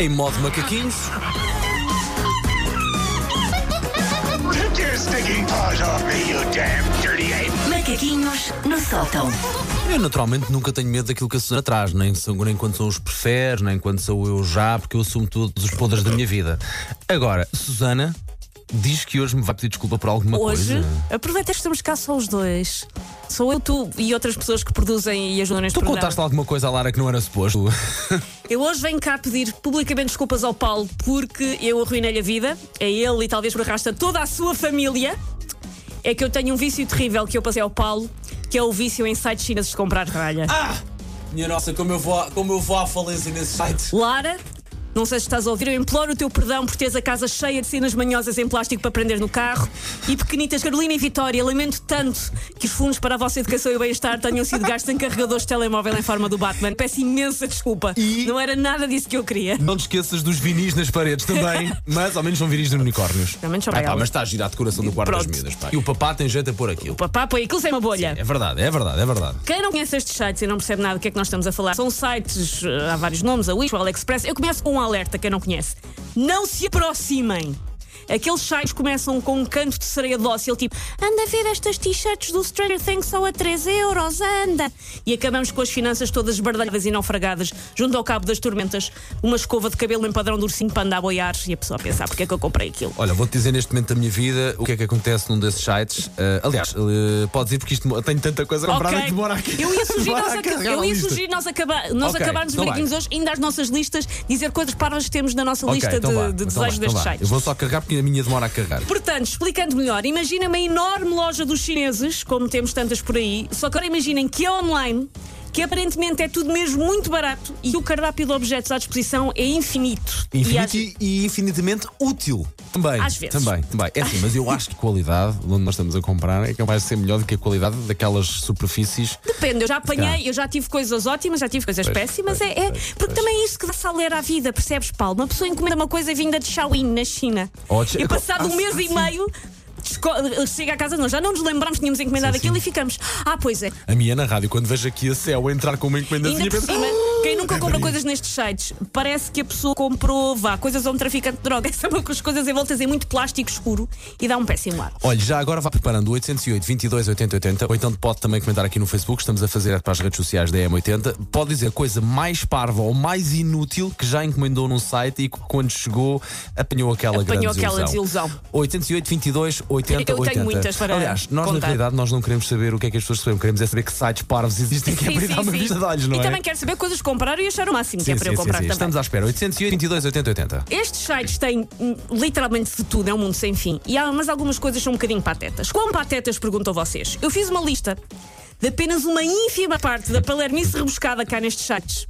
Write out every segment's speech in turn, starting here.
em modo macaquinhos. Take your stinking paws off me, you damn dirty ape! Macaquinhos no sótão. Eu naturalmente nunca tenho medo daquilo que a Susana traz, nem, nem quando são os preferes, nem quando sou eu já, porque eu assumo todos os podres da minha vida. Agora, Susana diz que hoje me vai pedir desculpa por alguma Hoje, coisa. aproveita que estamos cá só os dois. Sou eu, tu e outras pessoas que produzem e ajudam neste Tu programa. contaste alguma coisa à Lara que não era suposto? Eu hoje venho cá pedir publicamente desculpas ao Paulo porque eu arruinei-lhe a vida, a ele e talvez por arrasta toda a sua família. É que eu tenho um vício terrível que eu passei ao Paulo, que é o vício em sites chineses de comprar tralha. ah! Minha nossa, como eu vou, à- como eu vou à falência nesse site. Lara, não sei se estás a ouvir, eu imploro o teu perdão por teres a casa cheia de cenas manhosas em plástico para prender no carro. E pequenitas Carolina e Vitória, lamento tanto que os fundos para a vossa educação e bem-estar tenham sido gastos em carregadores de telemóvel em forma do Batman. Peço imensa desculpa. E- Não era nada disso que eu queria. Não te esqueças dos vinis nas paredes também, mas ao menos são vinis de unicórnios. Ao menos são Ah, pá, mas está a girar a decoração do quarto das miúdas, pá. E o papá tem jeito a pôr aquilo. Papá, põe aquilo sem uma bolha. É verdade, é verdade, é verdade. Quem não conhece estes sites e não percebe nada do que é que nós estamos a falar, são sites, eh, há vários nomes, a Wish, o AliExpress. Eu começo com um alerta, quem não conhece. Não se aproximem. Aqueles sites começam com um canto de sereia dócil, tipo anda a ver estas t-shirts do Stranger Things só a 3 euros, anda! E acabamos com as finanças todas esbardalhadas e naufragadas, junto ao cabo das tormentas, uma escova de cabelo em padrão de ursinho para andar a boiar e a pessoa a pensar porque é que eu comprei aquilo. Olha, vou-te dizer neste momento da minha vida o que é que acontece num desses sites. Ah, aliás, uh, podes ir porque isto tenho tanta coisa comprada Ok. que demora aqui. Eu ia sugerir nós, a eu a ia sugerir nós, acaba nós Ok, acabarmos os então vai. brequinhos hoje, ainda às nossas listas, dizer coisas parvas que temos na nossa Ok, lista então de, de então desejos então destes vá. sites. Eu vou só carregar a minha demora a carregar. Portanto, explicando melhor, imagina uma enorme loja dos chineses, como temos tantas por aí, só que agora imaginem que é online, que aparentemente é tudo mesmo muito barato e o cardápio de objetos à disposição é infinito. E Infinito às- e, e infinitamente útil. Também. Às vezes. Também, também. É assim, mas eu acho que a qualidade, onde nós estamos a comprar, é capaz de ser melhor do que a qualidade daquelas superfícies. Depende, eu já apanhei, eu já tive coisas ótimas, já tive coisas Pois, péssimas. pois, é, é- pois, porque também é isso que dá saler à vida, percebes, Paulo? Uma pessoa encomenda uma coisa vinda de Shaolin, na China. Oh, e passado um Ah, mês sim. e meio. Chega à casa, nós já não nos lembramos que tínhamos encomendado Sim, aquilo sim. e ficamos. Ah, pois é. A minha na rádio, quando vejo aqui a céu entrar com uma penso, cima, "Ah, nunca é compra coisas nestes sites, parece que a pessoa comprou, vá, coisas a um traficante de droga. Sabe com as coisas envoltas em muito plástico escuro e dá um péssimo ar. Olha, já agora vá preparando o 808 22 80 80 ou então pode também comentar aqui no Facebook, estamos a fazer para as redes sociais da M80. Pode dizer a coisa mais parva ou mais inútil que já encomendou num site e que quando chegou apanhou aquela Apanhou grande aquela desilusão. desilusão. 808 22 80 Eu tenho 80. muitas para Aliás, nós contar. na realidade nós não queremos saber o que é que as pessoas receberam, queremos é saber que sites parvos existem que é para dar uma vista de olhos, não e é? também quero saber coisas que compraram e achar o máximo, que é para sim, eu comprar sim. também. Estamos à espera. 808 22 80 80. Estes sites têm hum, literalmente de tudo, é um mundo sem fim. E há, mas algumas coisas são um bocadinho patetas. Quão patetas, pergunto a vocês? Eu fiz uma lista de apenas uma ínfima parte da palermice rebuscada cá nestes sites.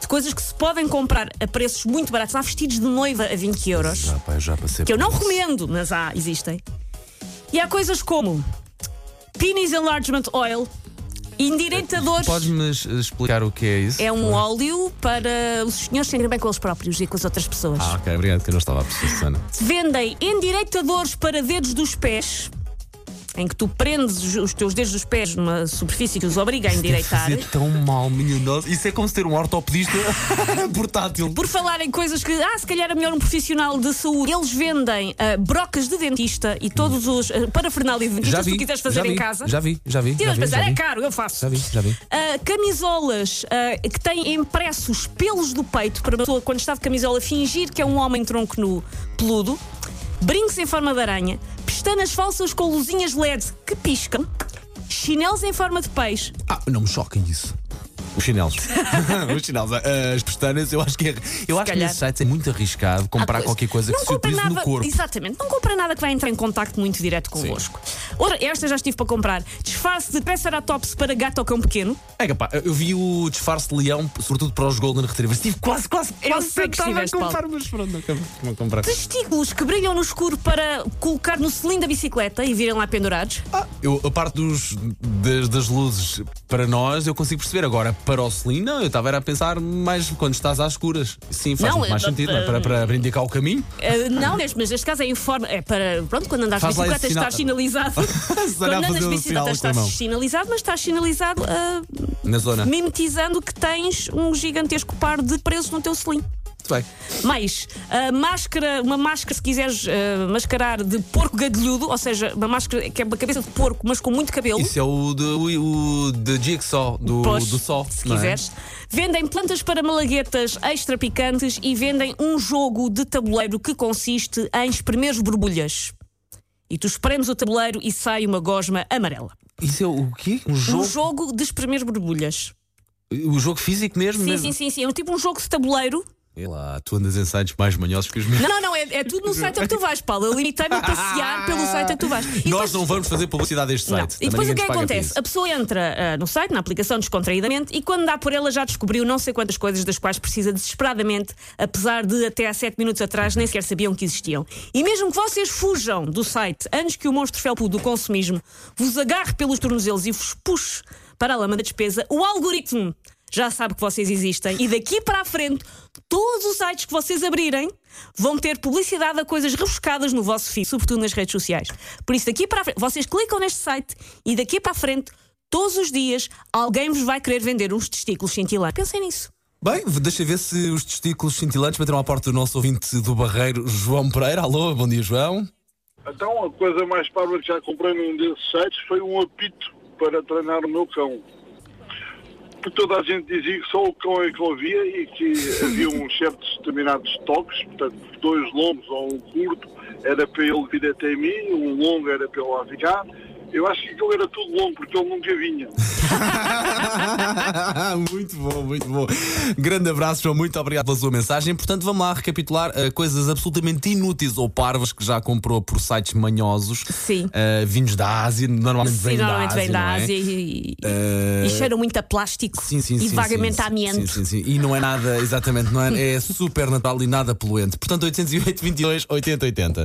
De coisas que se podem comprar a preços muito baratos. Há vestidos de noiva a 20 euros. Já, eu já passei Que eu não isso. recomendo, mas há, existem. E há coisas como Penis Enlargement Oil, endireitadores. Podes-me es- explicar o que é isso? É um óleo para os senhores sentirem bem com eles próprios e com as outras pessoas. Ah, ok, obrigado, que eu não estava a perceber, Susana. Vendem endireitadores para dedos dos pés, em que tu prendes os- teus dedos dos pés numa superfície que os obriga a endireitar. Fazer tão mal, minha nossa. Isso é como se ter um ortopedista portátil. Por falar em coisas que, ah, se calhar é melhor um profissional de saúde, eles vendem ah, brocas de dentista e todos os uh, parafernália de dentista, se tu quiseres fazer vi, em casa. Já vi, já vi. Já Tiras vi, pensar, já é vi. caro, eu faço. Já vi, já vi. Ah, camisolas ah, que têm impressos pelos do peito para a pessoa, quando está de camisola, fingir que é um homem tronco nu peludo. Brincos em forma de aranha. Pestanas falsas com luzinhas LED que piscam. Chinelos em forma de peixe. Ah, não me choquem isso. Os chinelos. Os chinelos. Ah, As pestanas, eu acho que é. Eu acho que calhar. nesses sites é muito arriscado comprar Há qualquer coisa que não se compra utilize nada, no corpo. Exatamente, não compra nada que vai entrar em contacto muito direto convosco. Outra, esta já estive para comprar. Disfarce de Triceratops para gato ou cão pequeno. É capaz, eu vi o disfarce de leão, sobretudo para os Golden Retrievers. Estive quase, quase, Eu quase sei que tentava estiveste, Paulo. comprar, mas pronto, não acabei de comprar. Testículos que brilham no escuro para colocar no cilindro da bicicleta e virem lá pendurados. Ah, eu, a parte dos, das, das luzes para nós eu consigo perceber. Agora, para o não, eu estava a pensar mais quando estás às escuras. Sim, faz Não, muito mais sentido, não é? para, para indicar o caminho. Uh, não, mas neste caso é em forma. É para. Pronto, quando andas de bicicleta esse estás sinalizado. quando andas de bicicleta sinal estás sinalizado, mas estás sinalizado uh, Na zona. mimetizando que tens um gigantesco par de presos no teu selim. Bem. Mais, a máscara, uma máscara, se quiseres eh, mascarar de porco gadilhudo, ou seja, uma máscara que é uma cabeça de porco, mas com muito cabelo. Isso é o de, o, o de Jigsaw, do, do Sol. se é? quiseres. Vendem plantas para malaguetas extra picantes e vendem um jogo de tabuleiro que consiste em espremer borbulhas. E tu espremes o tabuleiro e sai uma gosma amarela. Isso é o quê? Um Um jogo? jogo de espremer borbulhas. O jogo físico mesmo? Sim, mesmo? sim, sim, sim. É um tipo um jogo de tabuleiro. Sei lá, tu andas em sites mais manhosos que os meus. Não, não, não, é, é tudo no site que tu vais, Paulo. Eu limitei-me a passear pelo site a que tu vais. E Nós depois- não vamos fazer publicidade deste Não. site. E depois o que é que acontece? A pessoa entra ah, no site, na aplicação descontraídamente, e quando dá por ela já descobriu não sei quantas coisas das quais precisa desesperadamente, apesar de até há 7 minutos atrás nem sequer sabiam que existiam. E mesmo que vocês fujam do site antes que o monstro felpudo do consumismo vos agarre pelos tornozelos e vos puxe para a lama da despesa, o algoritmo já sabe que vocês existem e daqui para a frente todos os sites que vocês abrirem vão ter publicidade a coisas rebuscadas no vosso feed, sobretudo nas redes sociais. Por isso, daqui para a frente, vocês clicam neste site e daqui para a frente, todos os dias, alguém vos vai querer vender uns testículos cintilantes. Pensem nisso. Bem, deixa ver se os testículos cintilantes bateram à porta do nosso ouvinte do Barreiro, João Pereira. Alô, bom dia, João. Então, a coisa mais parva que já comprei num desses sites foi um apito para treinar o meu cão. Porque toda a gente dizia que só o cão é que ouvia e que havia uns certos determinados toques, portanto, dois longos ou um curto era para ele vir até mim, um longo era para ele lá ficar. Eu acho que aquilo era tudo longo porque ele nunca vinha. muito bom, muito bom. Grande abraço, João. Muito obrigado pela sua mensagem. Portanto, vamos lá recapitular uh, coisas absolutamente inúteis ou parvas que já comprou por sites manhosos. Sim. Uh, vindos da Ásia, normalmente Sim, vêm da normalmente Ásia. vem da é? Ásia e, Eh, e cheiram muito a plástico Sim, sim, e sim, vagamente sim, a amianto. Sim, sim, sim. E não é nada, exatamente, não é, é super natural e nada poluente. Portanto, 808 22 80 80.